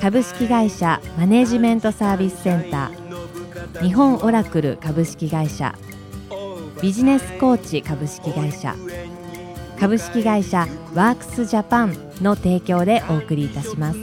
株式会社マネジメントサービスセンター。日本オラクル株式会社。ビジネスコーチ株式会社。株式会社ワークスジャパンの提供でお送りいたします。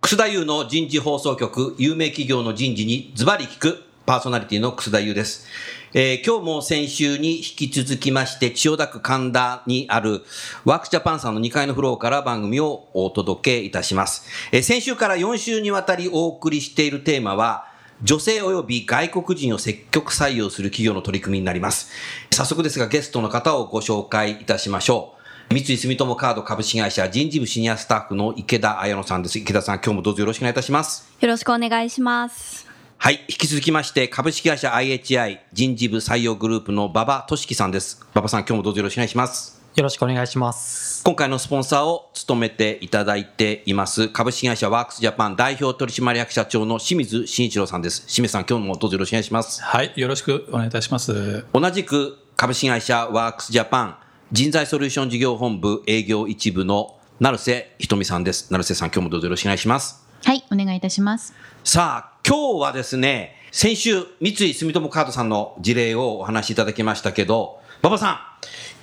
楠田優の人事放送局有名企業の人事にズバリ聞く。パーソナリティの楠田優です。えー今日も先週に引き続きまして、千代田区神田にあるワークジャパンさんの2階のフロアから番組をお届けいたします。えー先週から4週にわたりお送りしているテーマは、女性及び外国人を積極採用する企業の取り組みになります。早速ですがゲストの方をご紹介いたしましょう。三井住友カード株式会社人事部シニアスタッフの池田彩乃さんです。池田さん、今日もどうぞよろしくお願いいたします。よろしくお願いします。はい。引き続きまして、株式会社 IHI 人事部採用グループの馬場俊樹さんです。馬場さん、今日もどうぞよろしくお願いします。よろしくお願いします。今回のスポンサーを務めていただいています、株式会社ワークスジャパン代表取締役社長の清水慎一郎さんです。清水さん、今日もどうぞよろしくお願いします。はい、よろしくお願いいたします。同じく株式会社ワークスジャパン人材ソリューション事業本部営業一部の成瀬ひとみさんです。成瀬さん、今日もどうぞよろしくお願いします。はい、お願いいたします。さあ、今日はですね、先週、三井住友カードさんの事例をお話しいただきましたけど、馬場さん、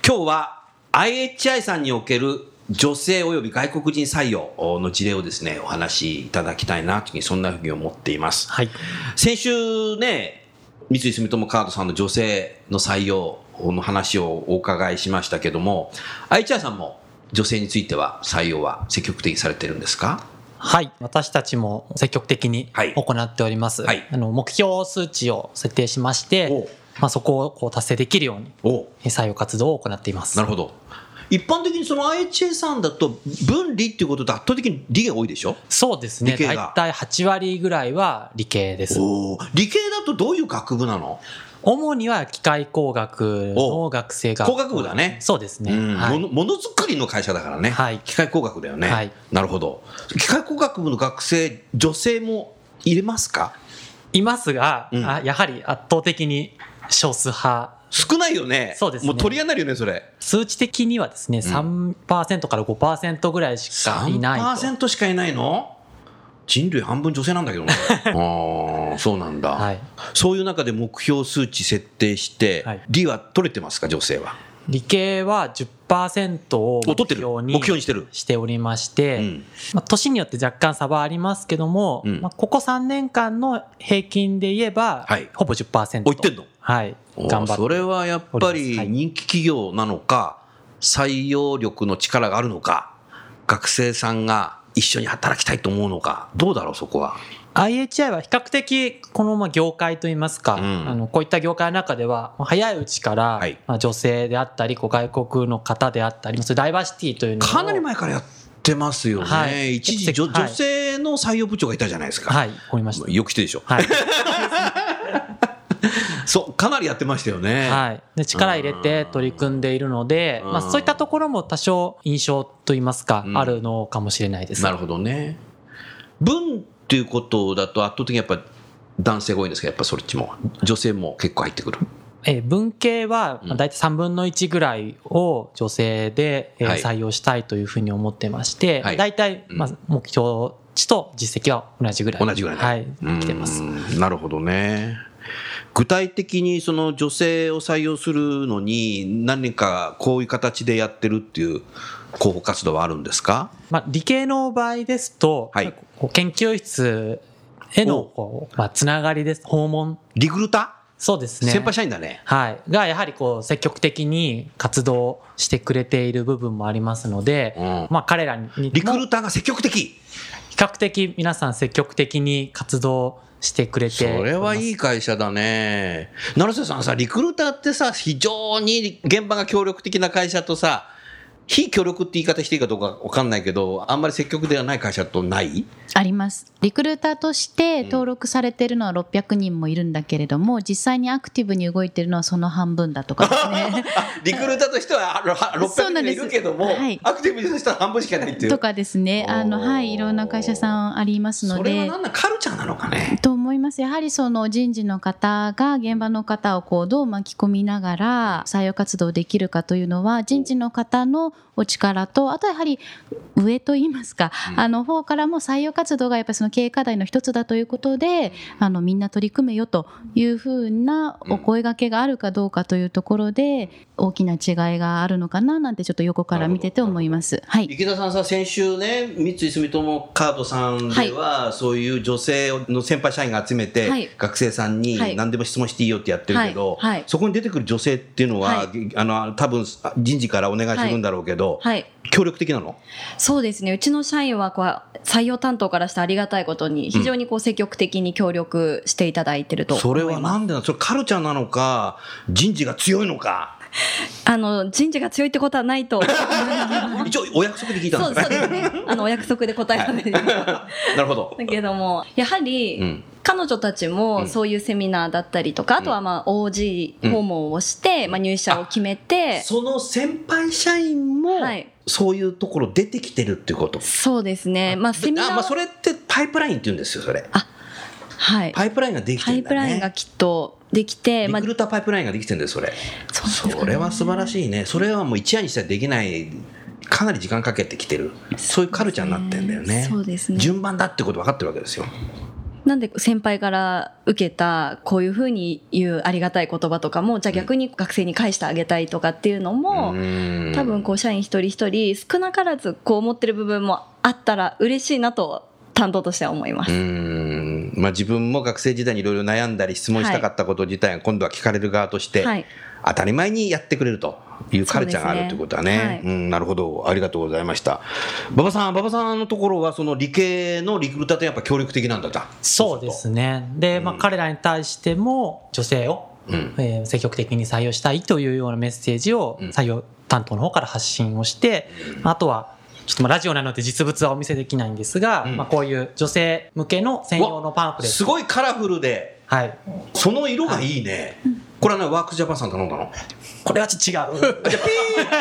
今日は IHI さんにおける女性及び外国人採用の事例をですね、お話しいただきたいなというふうに、そんなふうに思っています。はい。先週ね、三井住友カードさんの女性の採用の話をお伺いしましたけども、IHI さんも女性については採用は積極的にされてるんですか？はい。私たちも積極的にはい行っております。はいあの目標数値を設定しまして、まあ、そこをこう達成できるように採用活動を行っています。なるほど。一般的にその IHA さんだと分理っていうことで圧倒的に理が多いでしょ？そうですね。大体8割ぐらいは理系です。お理系だとどういう学部なの、主には機械工学の学生が。工学部だね。そうですね。うん。はい。ものづくりの会社だからね、はい。機械工学だよね、はい。なるほど。機械工学部の学生女性も入れますか？いますが、うん。あやはり圧倒的に少数派。少ないよね。そうですね。もう取り合いになるよねそれ。数値的にはですね、3%から5%ぐらいしかいないと。3%しかいないの？人類半分女性なんだけどね。ああそうなんだ、はい。そういう中で目標数値設定して、はい。理は取れてますか女性は？理系は10%を目標に目標にしてる？しておりまして、うん。まあ、年によって若干差はありますけども、うん。まあ、ここ3年間の平均で言えば、はい。ほぼ10%。おいってんの？はい。頑張って。それはやっぱり人気企業なのか、採用力の力があるのか学生さんが一緒に働きたいと思うのかどうだろうそこは？IHI は比較的このまま業界といいますか、うん。あのこういった業界の中ではまあ早いうちから、はい。まあ、女性であったりこう外国の方であったりそダイバーシティというのをかなり前からやってますよね、はい。一時女,、はい。女性の採用部長がいたじゃないですか、はい。思いました。よく来てでしょ、はい、かなりやってましたよね、はい、で力入れて取り組んでいるので、うん。まあ、そういったところも多少印象といいますか、うん。あるのかもしれないです。なるほどね。文っていうことだと圧倒的にやっぱ男性が多いんですけどやっぱそっちも。女性も結構入ってくる。えー文系は大体3分の1ぐらいを女性でえーはい。採用したいというふうに思ってまして、はい。大体まあ目標値と実績は同じぐらい同じぐらいだ。はい、来てます。なるほどね。具体的にその女性を採用するのに何かこういう形でやってるっていう広報活動はあるんですか？まあ、理系の場合ですと、はい。研究室へのおこう、まあ、つながりです。訪問。リクルーター、そうですね。先輩社員だね。はい、がやはりこう積極的に活動してくれている部分もありますので、うん。まあ、彼らにも。リクルーターが積極的。比較的皆さん積極的に活動してくれてそれはいい会社だね。成瀬さんさ、リクルーターってさ、非常に現場が協力的な会社とさ、非協力って言い方していいかどうかわかんないけど、あんまり積極ではない会社とない？あります。リクルーターとして登録されているのは600人もいるんだけれども、実際にアクティブに動いているのはその半分だとかですね。リクルーターとしてはあろ600 人いるけども、はいアクティブにしたら半分しかいないっていう。とかですね。あの、はい、いろんな会社さんありますので。それは何なんカルチャーなのかね？と思います。やはりその人事の方が現場の方をこうどう巻き込みながら採用活動できるかというのは人事の方のお力とあとはやはり上といいますか、うん。あの方からも採用活動がやっぱりその経営課題の一つだということであのみんな取り組めよというふうなお声掛けがあるかどうかというところで大きな違いがあるのかななんてちょっと横から見てて思います。はい。池田さんさ、先週ね、三井住友カードさんでは、そういう女性の先輩社員が集めて、はい。学生さんにはい。何でも質問していいよってやってるけど、はい。はい。そこに出てくる女性っていうのは、はあの多分人事からお願いするんだろうけど、はい。協力的なの？そうですね。うちの社員はこう採用担当からしてありがたいことに非常にこう積極的に協力していただいてるとそ思います。れはなんでなの？それカルチャーなのか、人事が強いのか。あの人事が強いってことはないと。一応お約束で聞いたんですね。そうですね。あのお約束で答えさせていただきます。なるほど。だけどもやはり、うん彼女たちもそういうセミナーだったりとか、あとはまあ OG 訪問をして、まあ、入社を決めて、その先輩社員も、はいそういうところ出てきてるっていうこと？そうですね。まあセミナーあまあ、それってパイプラインって言うんですよ、それ。はい。パイプラインができてパイるんだね。プラインがきっとできて、リクルーターパイプラインができてるんですそれ。そそれは素晴らしいね。それはもう一夜にしてはできない、かなり時間かけてきてる。そういうカルチャーになってんだよね。そうですね順番だってこと分かってるわけですよ。なんで先輩から受けたこういうふうに言うありがたい言葉とかもじゃあ逆に学生に返してあげたいとかっていうのも、うん多分こう社員一人一人少なからずこう思ってる部分もあったら嬉しいなと担当としては思います。うんまあ、自分も学生時代にいろいろ悩んだり質問したかったこと自体が今度は聞かれる側として、はい当たり前にやってくれるというカルチャーがあるということはね。そうですねうん、なるほど。ありがとうございました。馬場さん、馬場さんのところはその理系のリクルーターってやっぱ協力的なんだった？そうですね。で、まあ、うん彼らに対しても女性を、うん。えー積極的に採用したいというようなメッセージをうん採用担当の方から発信をして、あとはちょっとまあラジオなので実物はお見せできないんですが、うん。まあ、こういう女性向けの専用のパンフレット。すごいカラフルで、はい、その色がいいね。これはね、ワークジャパンさん頼んだの？これはちょっと違う、じゃあ、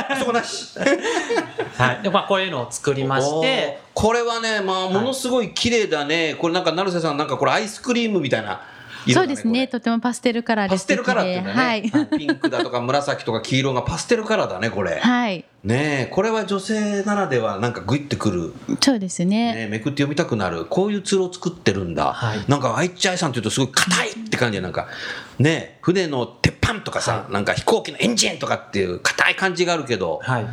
ピー そこなし。はい。でまあ、こういうのを作りまして。これはね、まあ、ものすごい綺麗だね。これなんか、成瀬さん、なんかこれアイスクリームみたいな色だそうですね。とてもパステルカラーでパステルカラーっていうんだね。はい。ピンクだとか紫とか黄色がパステルカラーだね、これ。はい。ねえ、これは女性ならではなんかグイってくる。そうですね。ね、めくって読みたくなる。こういうツールを作ってるんだ。はいなんか、愛知愛さんって言うとすごい硬いって感じで、なんか、ね、船の鉄板とかさ、なんか飛行機のエンジンとかっていう硬い感じがあるけど、はい、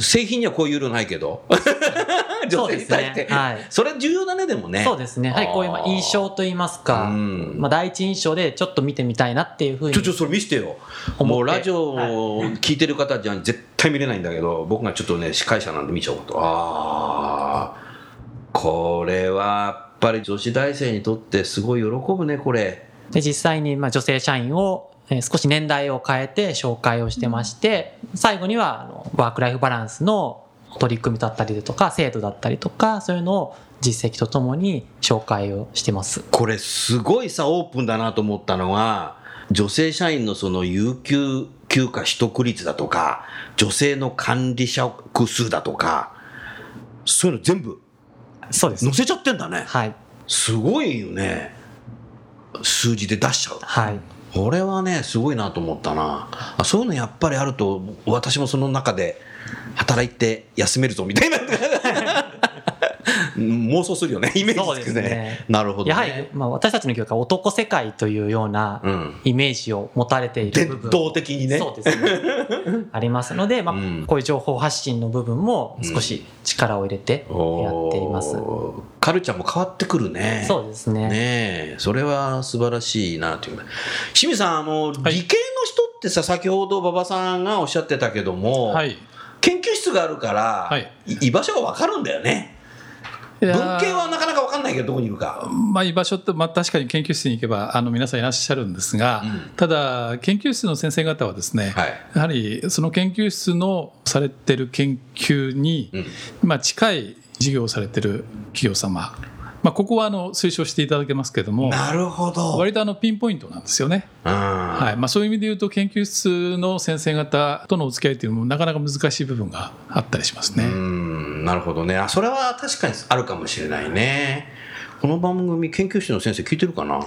製品にはこういう色ないけど、女性に対して。はいそれ重要だね、でもね。そうですね、はい、こういうまあ印象といいますか、うんまあ、第一印象でちょっと見てみたいなっていうふうにちょ、ちょ、それ見せてよ。もうラジオを聞いてる方じゃ絶対見れないんだけど、僕がちょっとね、司会者なんで見ちゃおうと。ああ、これはやっぱり女子大生にとってすごい喜ぶね、これ。で実際にまあ女性社員をえー少し年代を変えて紹介をしてまして最後にはあのワークライフバランスの取り組みだったりだとか制度だったりとかそういうのを実績とともに紹介をしてます。これすごいさ、オープンだなと思ったのは、女性社員のその有給休暇取得率だとか、女性の管理職数だとか、そういうの全部そうです載せちゃってんだね。はいすごいよね。数字で出しちゃう。はいこれはね、すごいなと思ったな。あそういうのやっぱりあると、私もその中で働いて休めるぞみたいな。妄想するよね、イメージですねなるほど、ね。やはり、まあ、私たちの業界は男世界というようなうん。イメージを持たれている部伝分統的にね。そうですね ありますので、まあうんこういう情報発信の部分も少し力を入れてやっています。おーカルチャーも変わってくるね。そうですねねえ、それは素晴らしいなという。清水さん、あの、い理系の人ってさ、先ほど馬場さんがおっしゃってたけども、はい。研究室があるから、はい。い居場所がわかるんだよね。文ー。系はなかなかわかかんないけど、どこにいるか。まあ、居場所って、まあ、確かに研究室に行けばあの皆さんいらっしゃるんですが、うん。ただ研究室の先生方はですね、はい。やはりその研究室のされてる研究に、うん。まあ、近い事業をされてる企業様、まあ、ここはあの推奨していただけますけれどもなるほど。割とあのピンポイントなんですよね。うんはいまあ、そういう意味で言うと研究室の先生方とのお付き合いというのもなかなか難しい部分があったりしますね。うん、なるほどね。あ、それは確かにあるかもしれないね。この番組、研究室の先生聞いてるかな？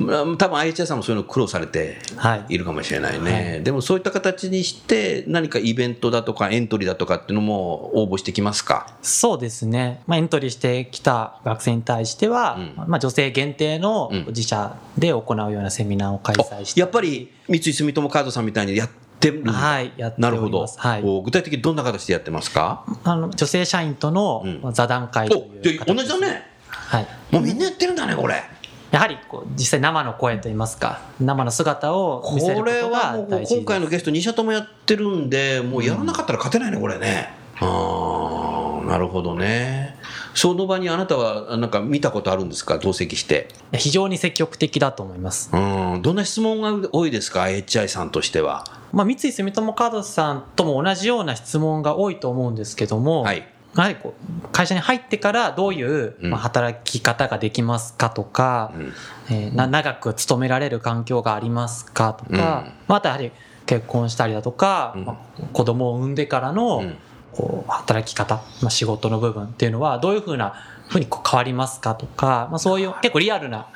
うん。多分 IHI さんもそういうの苦労されてはい。いるかもしれないね。でもそういった形にして、何かイベントだとかエントリーだとかっていうのも応募してきますか？そうですね、まあ、エントリーしてきた学生に対しては、うん。まあ、女性限定のうん。自社で行うようなセミナーを開催しあて、やっぱり三井住友カードさんみたいにやってる。はいやってなるほど。はい、お具体的にどんな形でやってますか？あの女性社員との座談会とおいうじゃあ同じだね。はい、もうみんなやってるんだねこれ。やはりこう実際生の声といいますか生の姿を見せるここれとはもうが大事今回のゲスト2社ともやってるんでもうやらなかったら勝てないねこれね。ああなるほどねその場にあなたはなんか見たことあるんですか？同席して。非常に積極的だと思います、うん。どんな質問が多いですか？HI さんとしては。まあ、三井住友カードさんとも同じような質問が多いと思うんですけども、はい。やはりこう会社に入ってからどういう、うん。まあ、働き方ができますかとか、うん。えーな長く勤められる環境がありますかとか、うん。まあ、あとやはり結婚したりだとか、うん。まあ子供を産んでからの、うんこう働き方、まあ、仕事の部分っていうのはどういうふうなふうにこう変わりますかとか、まあ、そういう結構リアルな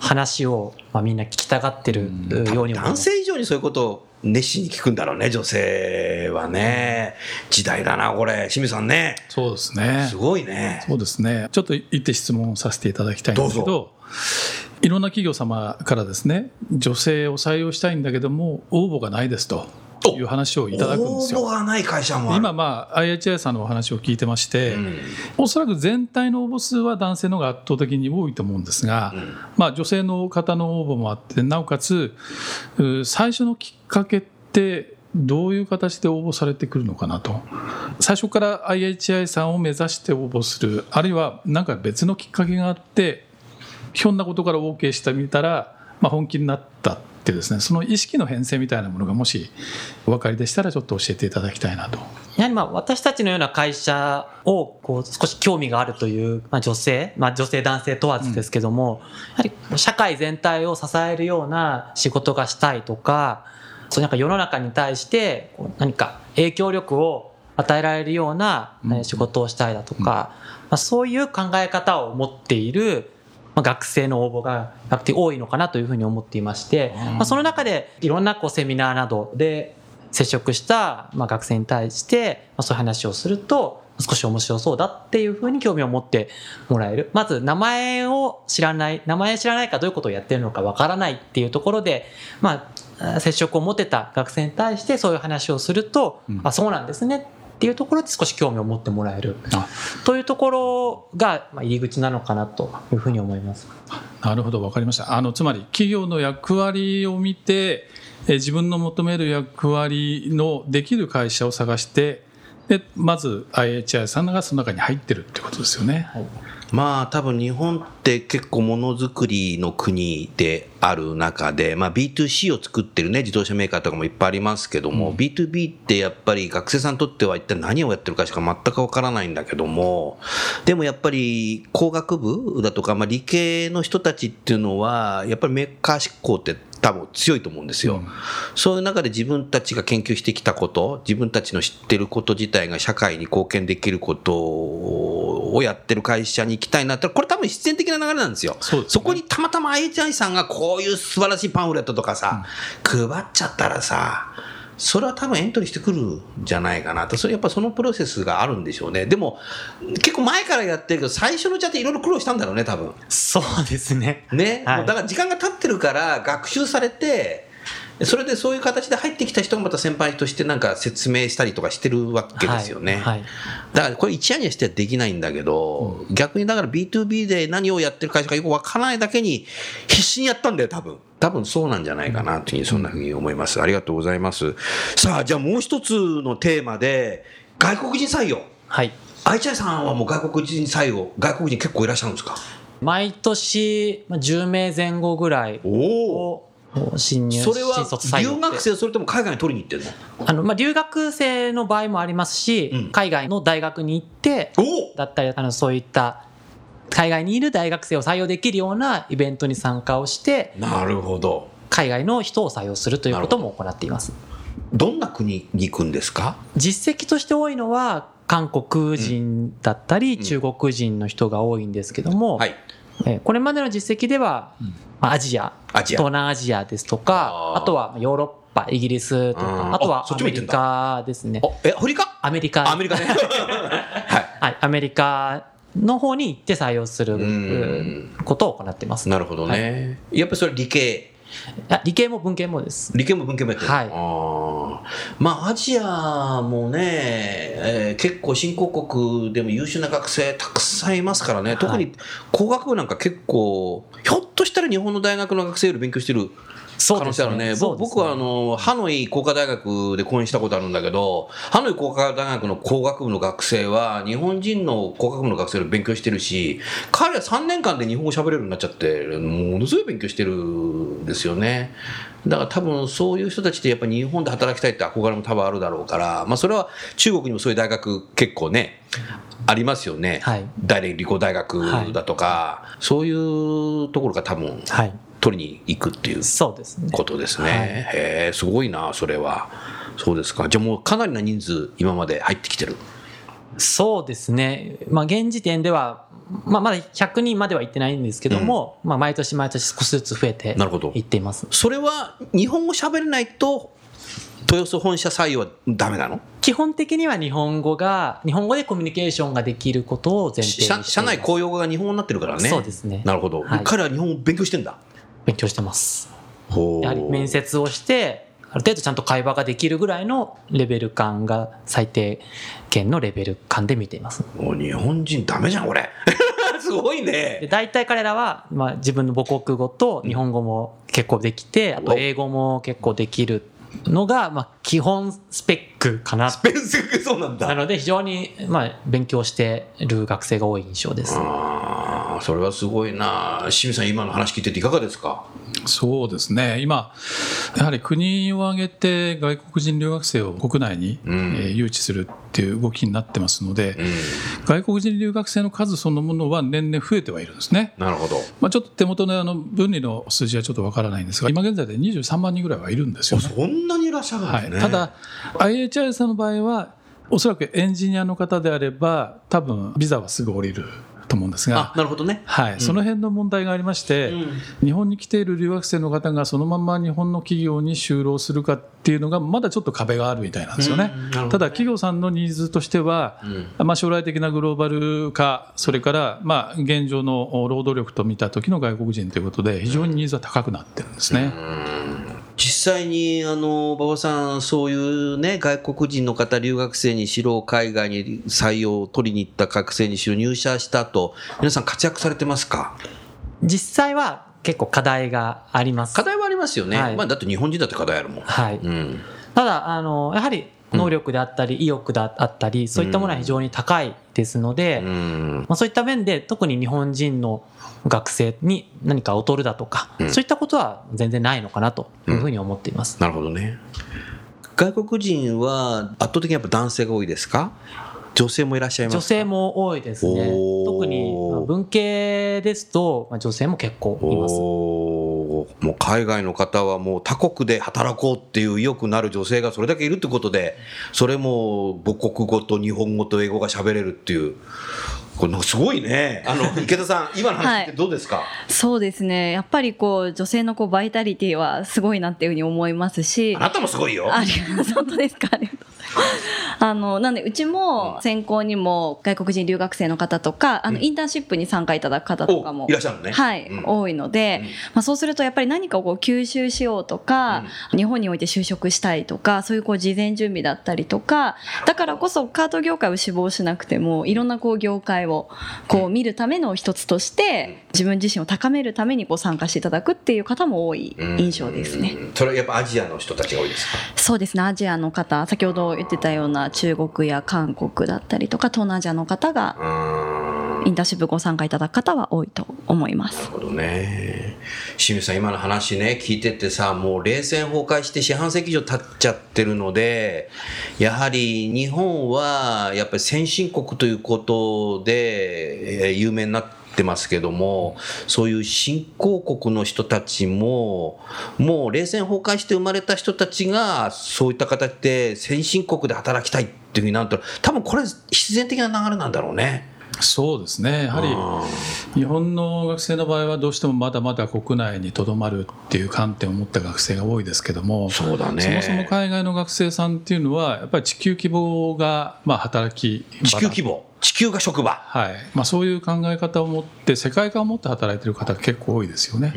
話を、まあ、みんな聞きたがってるように男す。性以上にそういうことを熱心に聞くんだろうね女性はね。時代だなこれ。清水さんね。そうですね。すごいね。そうですね。ちょっと一手質問をさせていただきたいんですけどど、いろんな企業様からですね、女性を採用したいんだけども、応募がないですという話をいただくんですよ。応募がない会社もある。今、まあ、IHI さんのお話を聞いてまして、うん。おそらく全体の応募数は男性の方が圧倒的に多いと思うんですが、うん。まあ、女性の方の応募もあって、なおかつ、う最初のきっかけって、どういう形で応募されてくるのかなと。最初から IHI さんを目指して応募する、あるいは何か別のきっかけがあって、ひょんなことから OK してみたら、まあ、本気になったってですね、その意識の変遷みたいなものがもしお分かりでしたら、ちょっと教えていただきたいなと。やはりまあ私たちのような会社をこう少し興味があるという、まあ、女性、まあ、女性男性問わずですけども、やはり社会全体を支えるような仕事がしたいとかそうなんか世の中に対して何か影響力を与えられるような仕事をしたいだとか、まあ、そういう考え方を持っているまあ学生の応募が比較的多いのかなというふうに思っていまして、まあ、その中でいろんなこうセミナーなどで接触したまあ学生に対してまあそういう話をすると少し面白そうだっていうふうに興味を持ってもらえる。まず名前を知らない名前知らないかどういうことをやってるのかわからないっていうところでまあ接触を持てた学生に対してそういう話をすると、うん。あそうなんですねっていうところで少し興味を持ってもらえるあというところがまあ入り口なのかなというふうに思います。なるほど、分かりました。あのつまり企業の役割を見て、え自分の求める役割のできる会社を探して、でまず IHI さんがその中に入ってるってことですよね。はいまあ多分日本って結構ものづくりの国である中で、まあ B2C を作ってるね、自動車メーカーとかもいっぱいありますけども、B2B ってやっぱり学生さんにとっては一体何をやってるかしか全くわからないんだけども、でもやっぱり工学部だとか、まあ理系の人たちっていうのは、やっぱりメーカー志向って多分強いと思うんですよ。うんそういう中で自分たちが研究してきたこと、自分たちの知ってること自体が社会に貢献できることをやってる会社に行きたいなって、これ多分必然的な流れなんですよ。そねこにたまたま IHI さんがこういう素晴らしいパンフレットとかさ、配っちゃったらさ、それは多分エントリーしてくるんじゃないかなと。それやっぱそのプロセスがあるんでしょうね。でも、結構前からやってるけど、最初のうちはっていろいろ苦労したんだろうね、多分。そうですね。ね、はいだから時間が経ってるから学習されてそれでそういう形で入ってきた人がまた先輩としてなんか説明したりとかしてるわけですよね、はい。はい。だからこれ一夜にはしてはできないんだけど、逆にだから B2B で何をやってる会社かよくわからないだけに必死にやったんだよ多分。多分そうなんじゃないかなというふうにそんなふうに思います。ありがとうございます。さあじゃあもう一つのテーマで外国人採用。はい。愛知愛さんはもう外国人採用、外国人結構いらっしゃるんですか？毎年まあ10名前後ぐらいおお。を新入それは留学生、それとも海外に取りに行ってるあの、まあ、留学生の場合もありますし、うん。海外の大学に行ってだったりあのそういった海外にいる大学生を採用できるようなイベントに参加をしてなるほど。海外の人を採用するということも行っています。どんな国に行くんですか？実績として多いのは韓国人だったり、ん。中国人の人が多いんですけども、はい。えーこれまでの実績では、まあアジア。アジア。東南アジアですとかあとはヨーロッパイギリスとうん。かあとはアメリカですね。お、え、アフリカ？アメリカ。アメリカね。はい。はい、アメリカの方に行って採用するん。ことを行っています。なるほどね。やっぱりそれ理系。あ理系も文系もです。理系も文系もやってる。はいあーまあ、アジアもね、えー結構新興国でも優秀な学生たくさんいますからね。特に工学部なんか結構、ひょっとしたら日本の大学の学生より勉強してる可能性あるね。ね僕はあの、ハノイ工科大学で講演したことあるんだけど、ハノイ工科大学の工学部の学生は、日本人の工学部の学生より勉強してるし、彼は3年間で日本語喋れるようになっちゃって、ものすごい勉強してるんですよね。だから多分そういう人たちってやっぱり日本で働きたいって憧れも多分あるだろうから、まあそれは中国にもそういう大学結構ね、ありますよね。はい大連理工大学だとか、そういうところが多分はい。取りに行くっていうそうですね。ことですね。はいへえ、すごいな、それは。そうですか。じゃあもうかなりな人数今まで入ってきてる。そうですね。まあ現時点では、まあまだ100人までは行ってないんですけども、まあ毎年毎年少しずつ増えていっています。それは日本語喋れないと、豊洲本社採用はダメなの？基本的には日本語が、日本語でコミュニケーションができることを前提にして。社社内公用語が日本語になってるからね。そうですねなるほど。はい彼は日本語勉強してんだ。勉強してます。やはり面接をして、ある程度ちゃんと会話ができるぐらいのレベル感が最低限のレベル感で見ています。もう日本人ダメじゃん、これ。すごいでね。大体彼らは、まあ、自分の母国語と日本語も結構できて、あと英語も結構できるのが、まあ、基本スペックかな。ベンセクそうなんだ。なので非常に、まあ、勉強してる学生が多い印象です。ああ、それはすごいな。清水さん、今の話聞いてていかがですか？そうですね、今、やはり国を挙げて外国人留学生を国内に、うんえー誘致するっていう動きになってますので、うん。外国人留学生の数そのものは年々増えてはいるんですね。なるほど。まあ、ちょっと手元のあの分離の数字はちょっとわからないんですが、今現在で23万人ぐらいはいるんですよね。そんなにいらっしゃるんはい、ですね。ただ、IHI さんの場合は、おそらくエンジニアの方であれば、多分ビザはすぐ降りると思うんですがあ、、なるほどね。はい、その辺の問題がありまして、うん。日本に来ている留学生の方がそのまま日本の企業に就労するかっていうのが、まだちょっと壁があるみたいなんですよね。うん。ね。ただ、企業さんのニーズとしては、まあ、将来的なグローバル化、それからまあ現状の労働力と見た時の外国人ということで、非常にニーズは高くなってるんですね。実際に、あの、馬場さん、そういうね、外国人の方、留学生にしろ、海外に採用を取りに行った学生にしろ、入社した後、皆さん活躍されてますか？実際は結構課題があります。課題はありますよね。はいまあ、だって日本人だって課題あるもん。はい。うん。ただ、あの、やはり能力であったり、意欲であったり、そういったものは非常に高いですので、うん。まあ、そういった面で特に日本人の学生に何か劣るだとか、うんそういったことは全然ないのかなというふうに思っています。なるほどね。外国人は圧倒的にやっぱ男性が多いですか？女性もいらっしゃいますか？女性も多いですね。特にまあ文系ですと、まあ、女性も結構います。もう海外の方はもう他国で働こうっていう意欲のある女性がそれだけいるってことで、それも母国語と日本語と英語が喋れるっていう。これすごいね。あの、池田さん、今の話ってどうですか、そうですね。やっぱりこう、女性のこう、バイタリティはすごいなっていうふうに思いますしあ。なたもすごいよ。あり。本当ですかありがとうございます。あの、なんで、うちも専攻にも外国人留学生の方とか、あの、インターンシップに参加いただく方とかもおいらっしゃるのね。はい、うん。多いので、うん。まあ、そうするとやっぱり何かをこう吸収しようとか、日本において就職したいとかそういうこう事前準備だったりとかだからこそカート業界を志望しなくてもいろんなこう業界をこう見るための一つとして自分自身を高めるためにこう参加していただくっていう方も多い印象ですね。うん。それはやっぱアジアの人たちが多いですか？そうですねアジアの方先ほど言ってたような中国や韓国だったりとか東南アジアの方がインターンシップご参加いただく方は多いと思いますなる。ほどね。清水さん、今の話ね、聞いててさ、もう冷戦崩壊して四半世紀以上経っちゃってるので、やはり日本は、やっぱり先進国ということで、えー有名になってますけども、そういう新興国の人たちも、もう冷戦崩壊して生まれた人たちが、そういった形で先進国で働きたいっていうふうになると、多分これ必然的な流れなんだろうね。そうですね。やはり日本の学生の場合はどうしてもまだまだ国内にとどまるっていう観点を持った学生が多いですけどもそうだね。そもそも海外の学生さんっていうのはやっぱり地球規模がまあ働き地球規模、地球が職場。はいまあ、そういう考え方を持って世界観を持って働いてる方が結構多いですよね。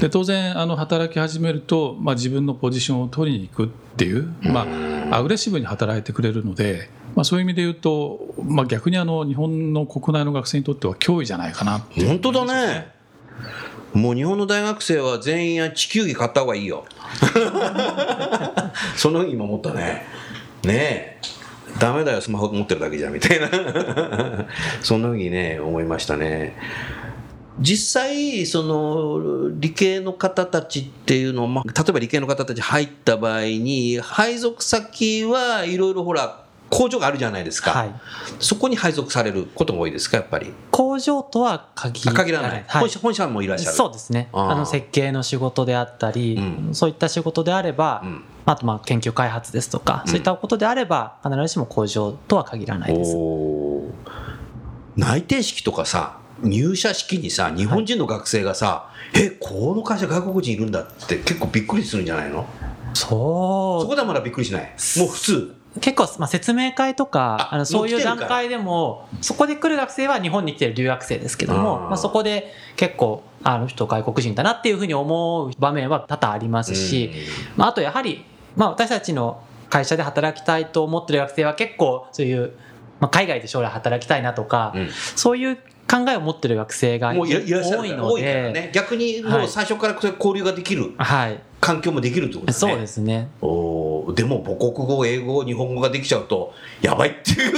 で当然あの働き始めると、まあ、自分のポジションを取りに行くっていう、まあ、アグレッシブに働いてくれるので、まあ、そういう意味で言うと、まあ、逆にあの日本の国内の学生にとっては脅威じゃないかなっていう本当だね。もう日本の大学生は全員地球儀買った方がいいよ。その今思ったね。ねえ。ダメだよ、スマホ持ってるだけじゃ、みたいな。そんなふうにね、思いましたね。実際、その、理系の方たちっていうのを、まあ、例えば理系の方たち入った場合に、配属先はいろいろほら、工場があるじゃないですか。はい。そこに配属されることが多いですか、やっぱり？工場とは限あら限らない。はい本社本社もいらっしゃる。そうですね。あの設計の仕事であったり、うんそういった仕事であれば、うんあとまあ研究開発ですとか、うん。そういったことであれば、必ずしも工場とは限らないです。内定式とかさ入社式にさ日本人の学生がさ、えこの会社外国人いるんだって結構びっくりするんじゃないの？そそこではまだびっくりしない？もう普通。う。結構、まあ、説明会とか、ああのそういう段階でも、そこで来る学生は日本に来てる留学生ですけども、まあ、そこで結構、あの人外国人だなっていうふうに思う場面は多々ありますし、まあ、あとやはり、まあ、私たちの会社で働きたいと思ってる学生は結構そういう、まあ、海外で将来働きたいなとか、うん。そういう考えを持ってる学生が多いので。ね。逆にもう最初から交流ができる。はい、環境もできるってことだね。そうですね。おー。でも母国語英語日本語ができちゃうとやばいっていう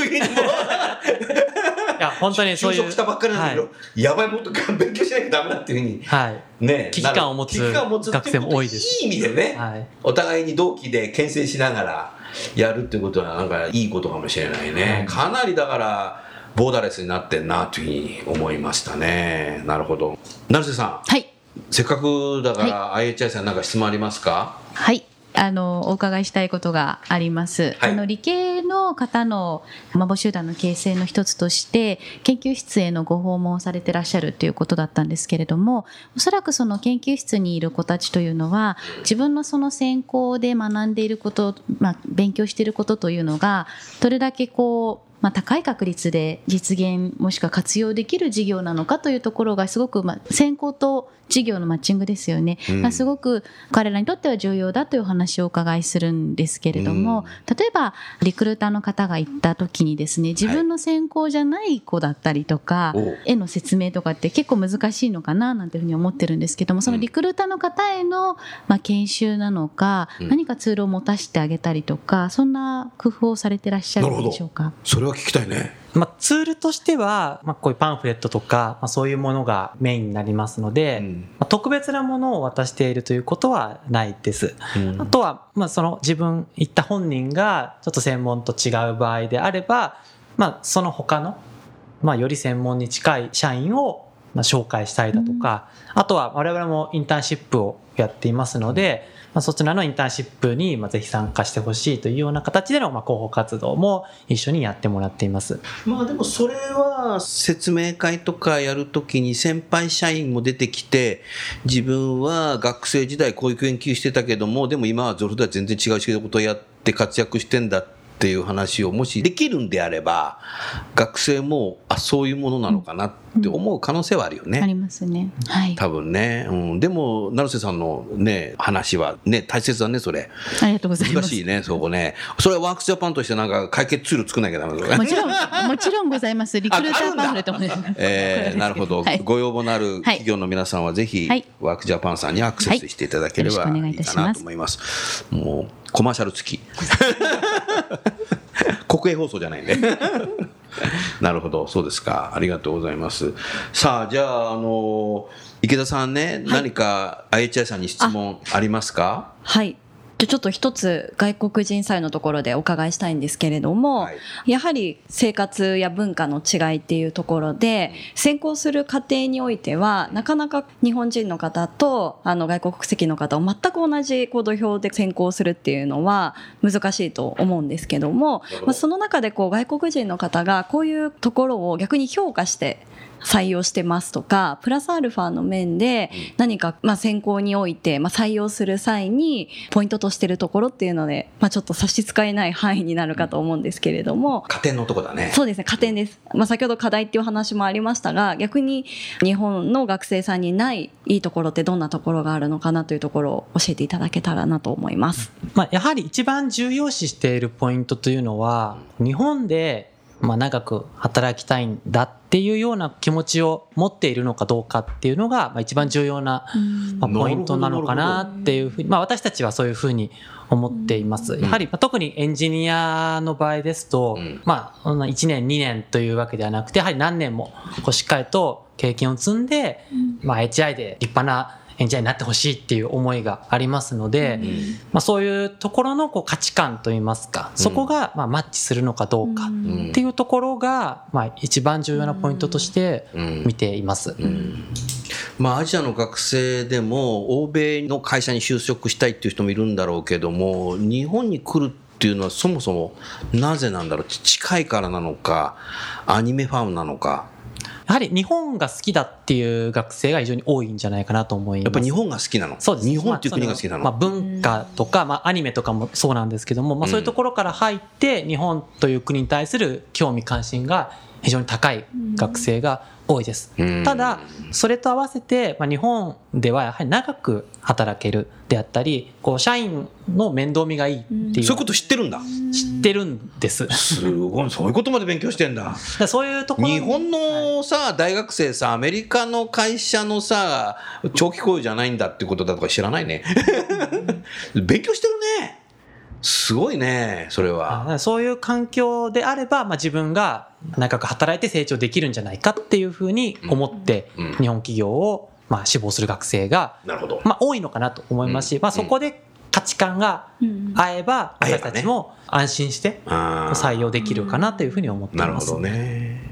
や本当にそういう就職したばっかりなんだけど、はい。やばいもっと勉強しなきゃダメだっていうふうにはい。ね危機感を持つ危機感を持つっていうこと学生も多いです。いい意味でね、はい。お互いに同期で牽制しながらやるっていうことはなんかいいことかもしれないね、かなりだからボーダレスになってんなというふうに思いましたね。なるほど。成瀬さん。はい。せっかくだから IHI さんなんか質問ありますか？はい。あのお伺いしたいことがあります。はいあの理系の方のマボ集団の形成の一つとして研究室へのご訪問をされてらっしゃるということだったんですけれども、おそらくその研究室にいる子たちというのは自分のその専攻で学んでいること、まあ勉強していることというのがどれだけこうまあ、高い確率で実現もしくは活用できる事業なのかというところがすごく、まあ、専攻と事業のマッチングですよね、うん。まあすごく彼らにとっては重要だというお話をお伺いするんですけれども、例えばリクルーターの方が行った時にですね自分の専攻じゃない子だったりとか、おう。絵の説明とかって結構難しいのかななんていうふうに思ってるんですけどもそのリクルーターの方への、まあ、研修なのか、うん。何かツールを持たせてあげたりとかそんな工夫をされてらっしゃるんでしょうか？それは聞きたいね。まあ、ツールとしては、まあ、こういうパンフレットとか、まあ、そういうものがメインになりますので、うん。まあ、特別なものを渡しているということはないです。うん。あとは、まあ、その自分行った本人がちょっと専門と違う場合であれば、まあ、その他の、まあ、より専門に近い社員をまあ紹介したりだとか、あとは我々もインターンシップをやっていますので、まあ、そちらのインターンシップにまあぜひ参加してほしいというような形でのまあ広報活動も一緒にやってもらっています。まあでもそれは説明会とかやるときに先輩社員も出てきて自分は学生時代こういう研究してたけどもでも今はそれとは全然違う仕事をやって活躍してんだっていう話をもしできるんであれば学生もあそういうものなのかなって思う可能性はあるよね。ありますね。はい。多分ね、うん、でも成瀬さんのね話はね大切だねそれありがとうございます。難しいねそこねそれはワークスジャパンとしてなんか解決ツール作んなきゃダメだねもちろん、もちろんございます。リクルーターパンフレットもね。えー なるほど、はいご要望のある企業の皆さんはぜひ、はいワークジャパンさんにアクセスしていただければはいいかなと思います。もうコマーシャル付き。国営放送じゃないんで。なるほど、そうですか。ありがとうございます。さあ、じゃあ、あの、池田さんね、何か IHI さんに質問ありますか？はい。ちょっと一つ外国人祭のところでお伺いしたいんですけれども、はい。やはり生活や文化の違いっていうところで先行する過程においてはなかなか日本人の方とあの外国籍の方を全く同じこう土俵で先行するっていうのは難しいと思うんですけどもまあ、その中でこう外国人の方がこういうところを逆に評価して採用してますとかプラスアルファの面で何かまあ選考においてまあ採用する際にポイントとしてるところっていうので、まあ、ちょっと差し支えない範囲になるかと思うんですけれども。加点のとこだね。そうですね加点です、まあ、先ほど課題っていう話もありましたが逆に日本の学生さんにないいいところってどんなところがあるのかなというところを教えていただけたらなと思います。まあ、やはり一番重要視しているポイントというのは、日本でまあ長く働きたいんだっていうような気持ちを持っているのかどうかっていうのが、まあ、一番重要な、まあ、ポイントなのかなっていうふうに、まあ、私たちはそういうふうに思っています。やはり、まあ特にエンジニアの場合ですと、うん。まあ、そんな1年、2年というわけではなくて、やはり何年もこうしっかりと経験を積んで、まあ、HI で立派なエンジニアになってほしいっていう思いがありますので、まあ、そういうところのこう価値観といいますか、そこがまあマッチするのかどうかうん。っていうところが、まあ、一番重要なポイントとしてうん。見ています。まあ、アジアの学生でも欧米の会社に就職したいっていう人もいるんだろうけども日本に来るっていうのはそもそもなぜなんだろう？近いからなのかアニメファンなのかやはり日本が好きだっていう学生が非常に多いんじゃないかなと思います。やっぱ日本が好きなの？そうです。日本っていう国が好きなの、まあ、そまあ文化とか、まあ、アニメとかもそうなんですけども、まあ、そういうところから入って日本という国に対する興味関心が非常に高い学生が多いです。うんただそれと合わせて、まあ、日本ではやはり長く働けるであったりこう社員の面倒見がいいっていうそういうこと知ってるんだ知ってるんです。すごいそういうことまで勉強してんだだそういうところ日本のさ、大学生さ、アメリカの会社のさ、長期雇用じゃないんだってことだとか知らないね。勉強してるね。すごいね、それは。そういう環境であれば、まあ、自分が長く働いて成長できるんじゃないかっていうふうに思って、うん日本企業を、まあ、志望する学生が、なるほど。まあ、多いのかなと思いますし、うんまあ、そこで価値観が合えば、私たちも安心して採用できるかなというふうに思っています。なるほどね。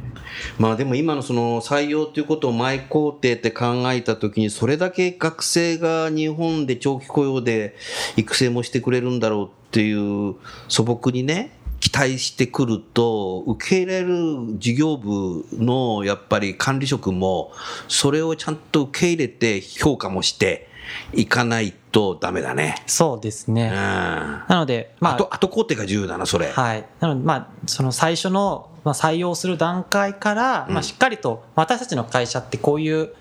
まあでも今のその採用ということを前工程って考えたときにそれだけ学生が日本で長期雇用で育成もしてくれるんだろうっていう素朴にね期待してくると受け入れる事業部のやっぱり管理職もそれをちゃんと受け入れて評価もしていかないとダメだね。そうですね。うん。なので、まあ、後後工程が重要だなそれ。はい。なので、まあ、その最初の、まあ、採用する段階から、うん。まあ、しっかりと、私たちの会社ってこういう、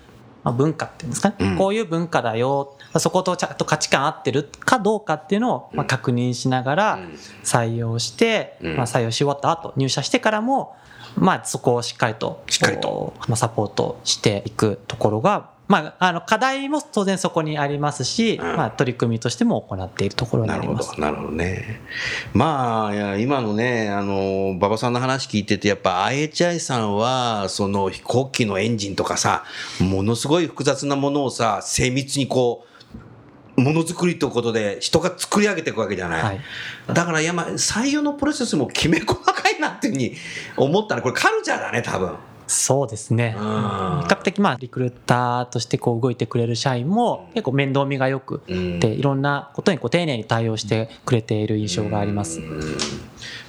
まあ、文化っていうんですかね、うん。こういう文化だよ、そことちゃんと価値観合ってるかどうかっていうのを、まあ、確認しながらうん。採用して、うん。まあ、採用し終わった後、入社してからも、まあ、そこをしっかりと、しっかりと。まあ、サポートしていくところが、まあ、あの、課題も当然そこにありますし、うんまあ、取り組みとしても行っているところにななるほります。ど、なるほどね。まあ、今のね、あの、馬場さんの話聞いてて、やっぱ IHI さんは、その飛行機のエンジンとかさ、ものすごい複雑なものをさ、精密にこう、ものづくりということで人が作り上げていくわけじゃない。はい。だから、いや、まあ、採用のプロセスもきめ細かいなっていうふうに思ったね。これカルチャーだね、多分。そうですね。うん比較的まあリクルーターとしてこう動いてくれる社員も結構面倒見がよくうんていろんなことにこう丁寧に対応してくれている印象があります。うん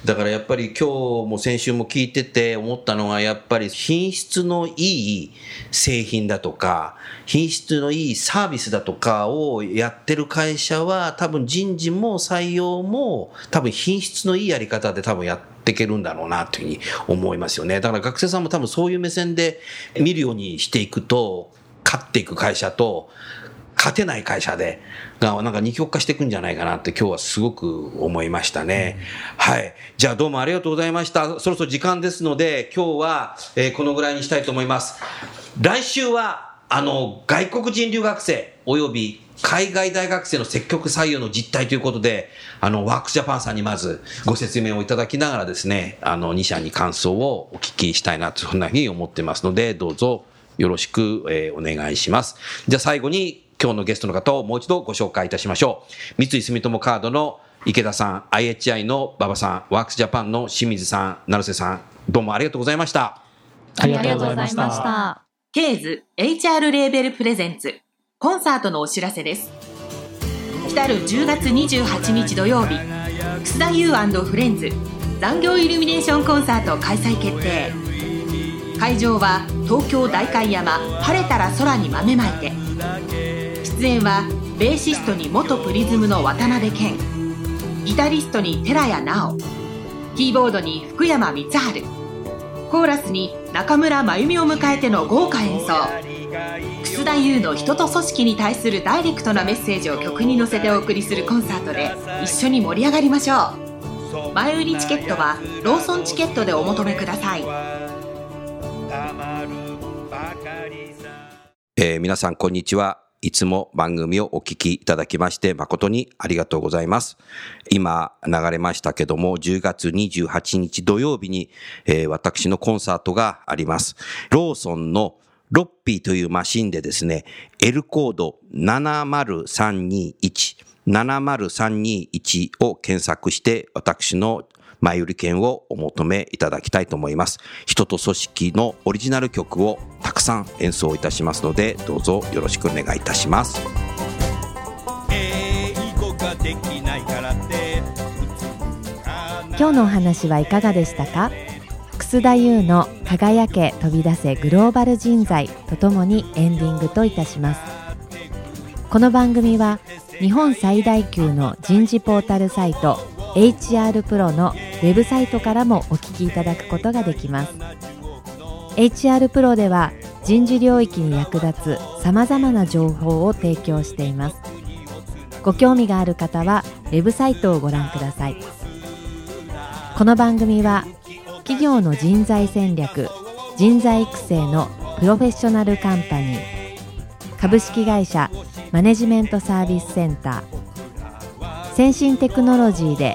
だからやっぱり今日も先週も聞いてて思ったのはやっぱり品質のいい製品だとか品質のいいサービスだとかをやってる会社は多分人事も採用も多分品質のいいやり方で多分やっていけるんだろうなというふうに思いますよね。だから学生さんも多分そういう目線で見るようにしていくと勝っていく会社と勝てない会社で、が、なんか二極化していくんじゃないかなって今日はすごく思いましたね。はい。じゃあどうもありがとうございました。そろそろ時間ですので、今日は、えーこのぐらいにしたいと思います。来週は、あの、外国人留学生及び海外大学生の積極採用の実態ということで、あの、ワークスジャパンさんにまずご説明をいただきながらですね、あの、2社に感想をお聞きしたいなと、そんなふうに思ってますので、どうぞよろしく、えーお願いします。じゃあ最後に今日のゲストの方をもう一度ご紹介いたしましょう。三井住友カードの池田さん、IHI の馬場さん、ワークスジャパンの清水さん、成瀬さん、どうもありがとうございました。ありがとうございました。ケーズ HR レーベルプレゼンツ。コンサートのお知らせです。来る10月28日土曜日。楠田優フレンズ。残業イルミネーションコンサート開催決定。会場は東京代官山晴れたら空に豆まいて。出演はベーシストに元プリズムの渡辺謙。ギタリストに寺谷直。キーボードに福山光晴。コーラスに中村真由美を迎えての豪華演奏。楠田優の人と組織に対するダイレクトなメッセージを曲に乗せてお送りするコンサートで一緒に盛り上がりましょう。前売りチケットはローソンチケットでお求めください。えー皆さんこんにちは。いつも番組をお聞きいただきまして誠にありがとうございます。今流れましたけども、10月28日土曜日に、えー私のコンサートがあります。ローソンのロッピーというマシンでですね、L コード70321、70321を検索して私の前売り券をお求めいただきたいと思います。人と組織のオリジナル曲をたくさん演奏いたしますので、どうぞよろしくお願いいたします。今日のお話はいかがでしたか？楠田優の「輝け飛び出せグローバル人材」とともにエンディングといたしますこの番組は日本最大級の人事ポータルサイト HR プロのウェブサイトからもお聞きいただくことができます。HR プロでは人事領域に役立つさまざまな情報を提供しています。ご興味がある方はウェブサイトをご覧ください。この番組は企業の人材戦略人材育成のプロフェッショナルカンパニー株式会社マネジメントサービスセンター先進テクノロジーで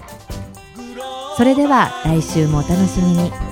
それでは来週もお楽しみに。